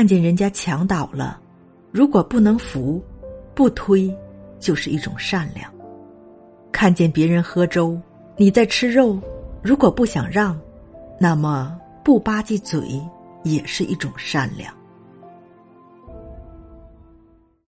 看见人家墙倒了如果不能扶不推就是一种善良。看见别人喝粥你在吃肉如果不想让那么不吧唧嘴也是一种善良。